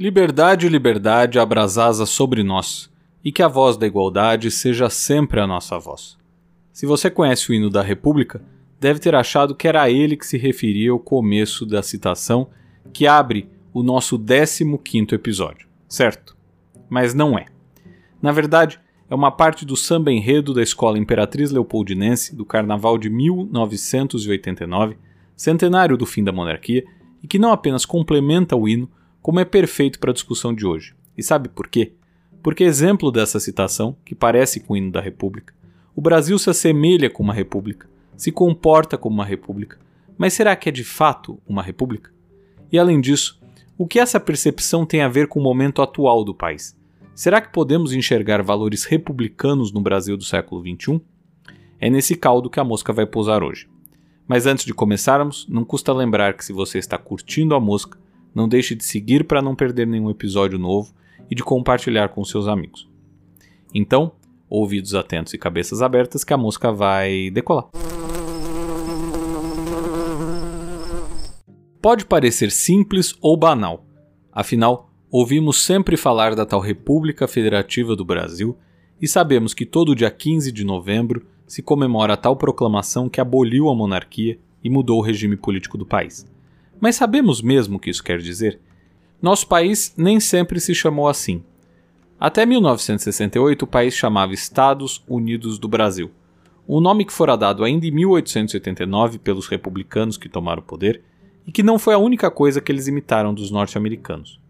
Liberdade, liberdade, abrasasa sobre nós, e que a voz da igualdade seja sempre a nossa voz. Se você conhece o hino da República, deve ter achado que era a ele que se referia ao começo da citação que abre o nosso 15 episódio, certo? Mas não é. Na verdade, é uma parte do samba enredo da Escola Imperatriz Leopoldinense do Carnaval de 1989, centenário do fim da monarquia, e que não apenas complementa o hino, como é perfeito para a discussão de hoje. E sabe por quê? Porque exemplo dessa citação, que parece com o hino da República, o Brasil se assemelha com uma república, se comporta como uma república, mas será que é de fato uma república? E além disso, o que essa percepção tem a ver com o momento atual do país? Será que podemos enxergar valores republicanos no Brasil do século XXI? É nesse caldo que a mosca vai pousar hoje. Mas antes de começarmos, não custa lembrar que se você está curtindo a mosca, não deixe de seguir para não perder nenhum episódio novo e de compartilhar com seus amigos. Então, ouvidos atentos e cabeças abertas que a mosca vai decolar. Pode parecer simples ou banal, afinal, ouvimos sempre falar da tal República Federativa do Brasil e sabemos que todo dia 15 de novembro se comemora a tal proclamação que aboliu a monarquia e mudou o regime político do país. Mas sabemos mesmo o que isso quer dizer? Nosso país nem sempre se chamou assim. Até 1968, o país chamava Estados Unidos do Brasil, um nome que fora dado ainda em 1889 pelos republicanos que tomaram o poder e que não foi a única coisa que eles imitaram dos norte-americanos.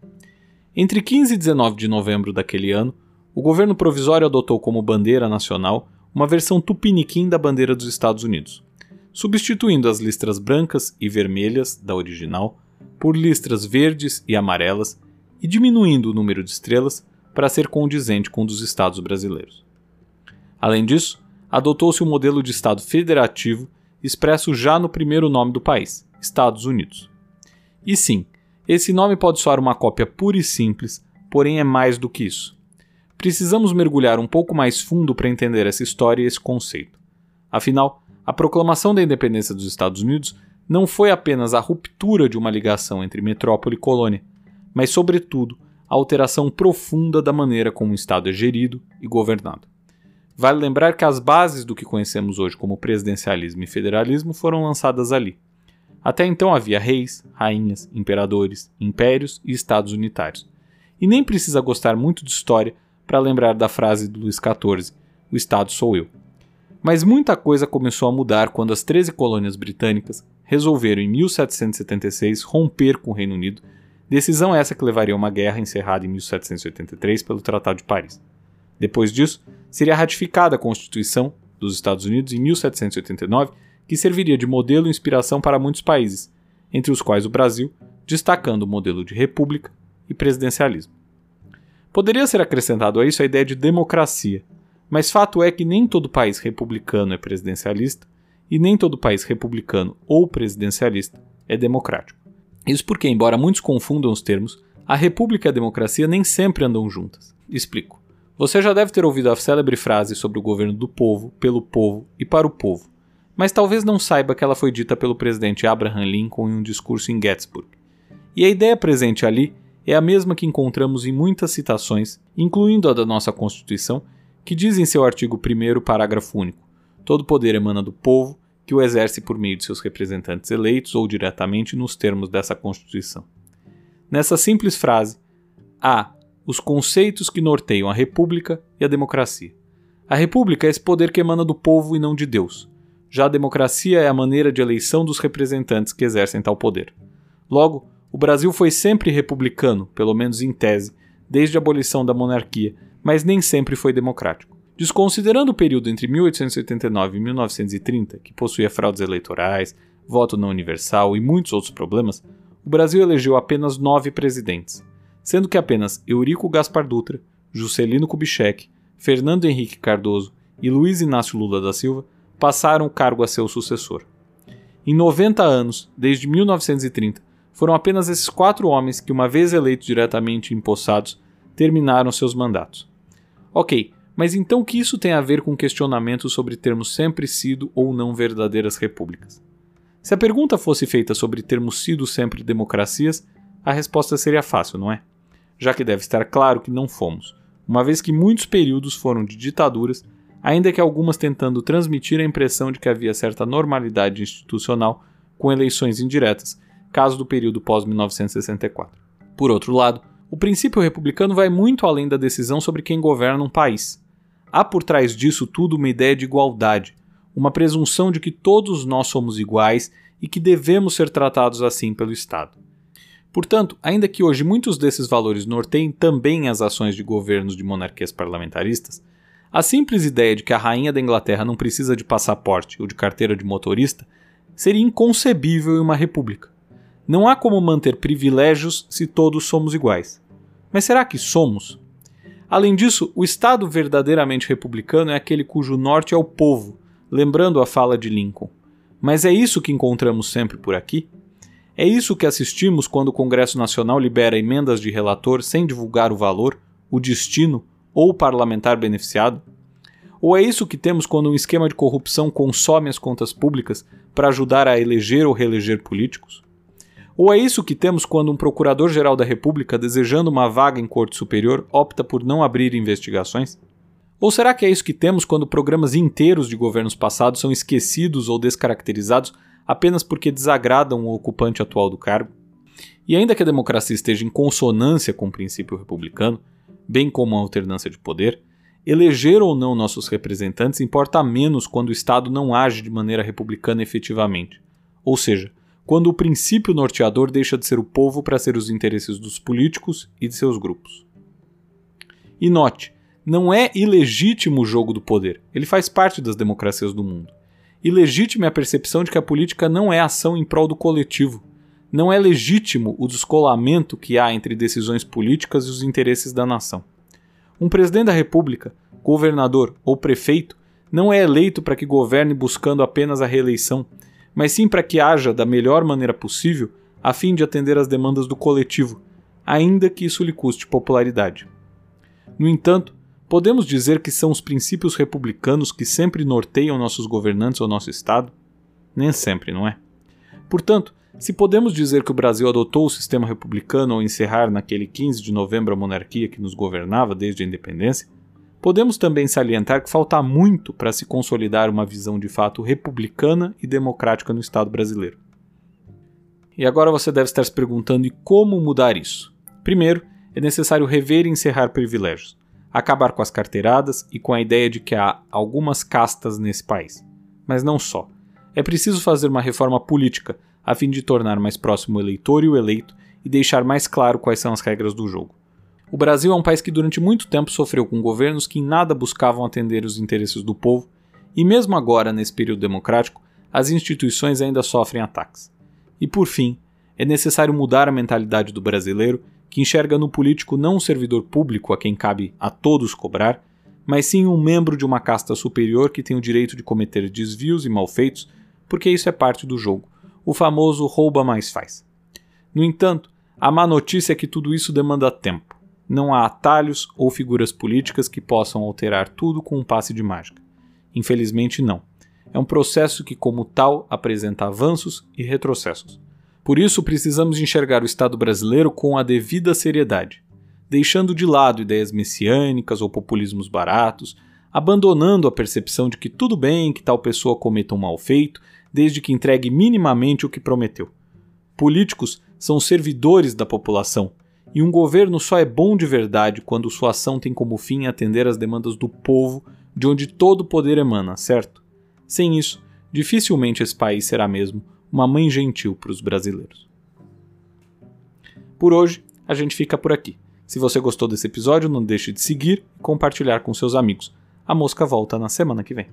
Entre 15 e 19 de novembro daquele ano, o governo provisório adotou como bandeira nacional uma versão tupiniquim da bandeira dos Estados Unidos, substituindo as listras brancas e vermelhas da original por listras verdes e amarelas e diminuindo o número de estrelas para ser condizente com o dos estados brasileiros. Além disso, adotou-se o um modelo de Estado federativo expresso já no primeiro nome do país, Estados Unidos. E sim, esse nome pode soar uma cópia pura e simples, porém é mais do que isso. Precisamos mergulhar um pouco mais fundo para entender essa história e esse conceito. Afinal, a proclamação da independência dos Estados Unidos não foi apenas a ruptura de uma ligação entre metrópole e colônia, mas, sobretudo, a alteração profunda da maneira como o Estado é gerido e governado. Vale lembrar que as bases do que conhecemos hoje como presidencialismo e federalismo foram lançadas ali. Até então havia reis, rainhas, imperadores, impérios e estados unitários. E nem precisa gostar muito de história para lembrar da frase do Luís XIV: O Estado sou eu. Mas muita coisa começou a mudar quando as 13 colônias britânicas resolveram em 1776 romper com o Reino Unido, decisão essa que levaria a uma guerra encerrada em 1783 pelo Tratado de Paris. Depois disso, seria ratificada a Constituição dos Estados Unidos em 1789, que serviria de modelo e inspiração para muitos países, entre os quais o Brasil, destacando o modelo de república e presidencialismo. Poderia ser acrescentado a isso a ideia de democracia, mas fato é que nem todo país republicano é presidencialista e nem todo país republicano ou presidencialista é democrático. Isso porque, embora muitos confundam os termos, a república e a democracia nem sempre andam juntas. Explico. Você já deve ter ouvido a célebre frase sobre o governo do povo, pelo povo e para o povo, mas talvez não saiba que ela foi dita pelo presidente Abraham Lincoln em um discurso em Gettysburg. E a ideia presente ali é a mesma que encontramos em muitas citações, incluindo a da nossa Constituição, que diz em seu artigo 1, parágrafo único: todo poder emana do povo, que o exerce por meio de seus representantes eleitos ou diretamente nos termos dessa Constituição. Nessa simples frase, há os conceitos que norteiam a República e a democracia. A República é esse poder que emana do povo e não de Deus. Já a democracia é a maneira de eleição dos representantes que exercem tal poder. Logo, o Brasil foi sempre republicano, pelo menos em tese, desde a abolição da monarquia, mas nem sempre foi democrático. Desconsiderando o período entre 1889 e 1930, que possuía fraudes eleitorais, voto não universal e muitos outros problemas, o Brasil elegeu apenas nove presidentes, sendo que apenas Eurico Gaspar Dutra, Juscelino Kubitschek, Fernando Henrique Cardoso e Luiz Inácio Lula da Silva passaram o cargo a seu sucessor. Em 90 anos, desde 1930, foram apenas esses quatro homens que, uma vez eleitos diretamente empossados, terminaram seus mandatos. Ok, mas então o que isso tem a ver com questionamentos sobre termos sempre sido ou não verdadeiras repúblicas? Se a pergunta fosse feita sobre termos sido sempre democracias, a resposta seria fácil, não é? já que deve estar claro que não fomos, uma vez que muitos períodos foram de ditaduras, ainda que algumas tentando transmitir a impressão de que havia certa normalidade institucional com eleições indiretas, caso do período pós-1964. Por outro lado, o princípio republicano vai muito além da decisão sobre quem governa um país. Há por trás disso tudo uma ideia de igualdade, uma presunção de que todos nós somos iguais e que devemos ser tratados assim pelo Estado. Portanto, ainda que hoje muitos desses valores norteiem também as ações de governos de monarquias parlamentaristas, a simples ideia de que a rainha da Inglaterra não precisa de passaporte ou de carteira de motorista seria inconcebível em uma república. Não há como manter privilégios se todos somos iguais. Mas será que somos? Além disso, o Estado verdadeiramente republicano é aquele cujo norte é o povo, lembrando a fala de Lincoln. Mas é isso que encontramos sempre por aqui? É isso que assistimos quando o Congresso Nacional libera emendas de relator sem divulgar o valor, o destino ou o parlamentar beneficiado? Ou é isso que temos quando um esquema de corrupção consome as contas públicas para ajudar a eleger ou reeleger políticos? Ou é isso que temos quando um procurador-geral da República, desejando uma vaga em corte superior, opta por não abrir investigações? Ou será que é isso que temos quando programas inteiros de governos passados são esquecidos ou descaracterizados apenas porque desagradam o ocupante atual do cargo? E ainda que a democracia esteja em consonância com o princípio republicano, bem como a alternância de poder, eleger ou não nossos representantes importa menos quando o Estado não age de maneira republicana efetivamente. Ou seja, quando o princípio norteador deixa de ser o povo para ser os interesses dos políticos e de seus grupos. E note, não é ilegítimo o jogo do poder, ele faz parte das democracias do mundo. Ilegítima é a percepção de que a política não é ação em prol do coletivo. Não é legítimo o descolamento que há entre decisões políticas e os interesses da nação. Um presidente da República, governador ou prefeito não é eleito para que governe buscando apenas a reeleição, mas sim para que haja da melhor maneira possível a fim de atender às demandas do coletivo, ainda que isso lhe custe popularidade. No entanto, Podemos dizer que são os princípios republicanos que sempre norteiam nossos governantes ou nosso Estado? Nem sempre, não é? Portanto, se podemos dizer que o Brasil adotou o sistema republicano ao encerrar naquele 15 de novembro a monarquia que nos governava desde a independência, podemos também salientar que falta muito para se consolidar uma visão de fato republicana e democrática no Estado brasileiro. E agora você deve estar se perguntando: e como mudar isso? Primeiro, é necessário rever e encerrar privilégios acabar com as carteiradas e com a ideia de que há algumas castas nesse país. Mas não só. É preciso fazer uma reforma política a fim de tornar mais próximo o eleitor e o eleito e deixar mais claro quais são as regras do jogo. O Brasil é um país que durante muito tempo sofreu com governos que em nada buscavam atender os interesses do povo, e mesmo agora, nesse período democrático, as instituições ainda sofrem ataques. E por fim, é necessário mudar a mentalidade do brasileiro que enxerga no político não um servidor público a quem cabe a todos cobrar, mas sim um membro de uma casta superior que tem o direito de cometer desvios e malfeitos, porque isso é parte do jogo, o famoso rouba mais faz. No entanto, a má notícia é que tudo isso demanda tempo. Não há atalhos ou figuras políticas que possam alterar tudo com um passe de mágica. Infelizmente, não. É um processo que, como tal, apresenta avanços e retrocessos. Por isso, precisamos enxergar o Estado brasileiro com a devida seriedade, deixando de lado ideias messiânicas ou populismos baratos, abandonando a percepção de que tudo bem que tal pessoa cometa um mal feito, desde que entregue minimamente o que prometeu. Políticos são servidores da população, e um governo só é bom de verdade quando sua ação tem como fim atender às demandas do povo, de onde todo o poder emana, certo? Sem isso, dificilmente esse país será mesmo uma mãe gentil para os brasileiros. Por hoje, a gente fica por aqui. Se você gostou desse episódio, não deixe de seguir e compartilhar com seus amigos. A mosca volta na semana que vem.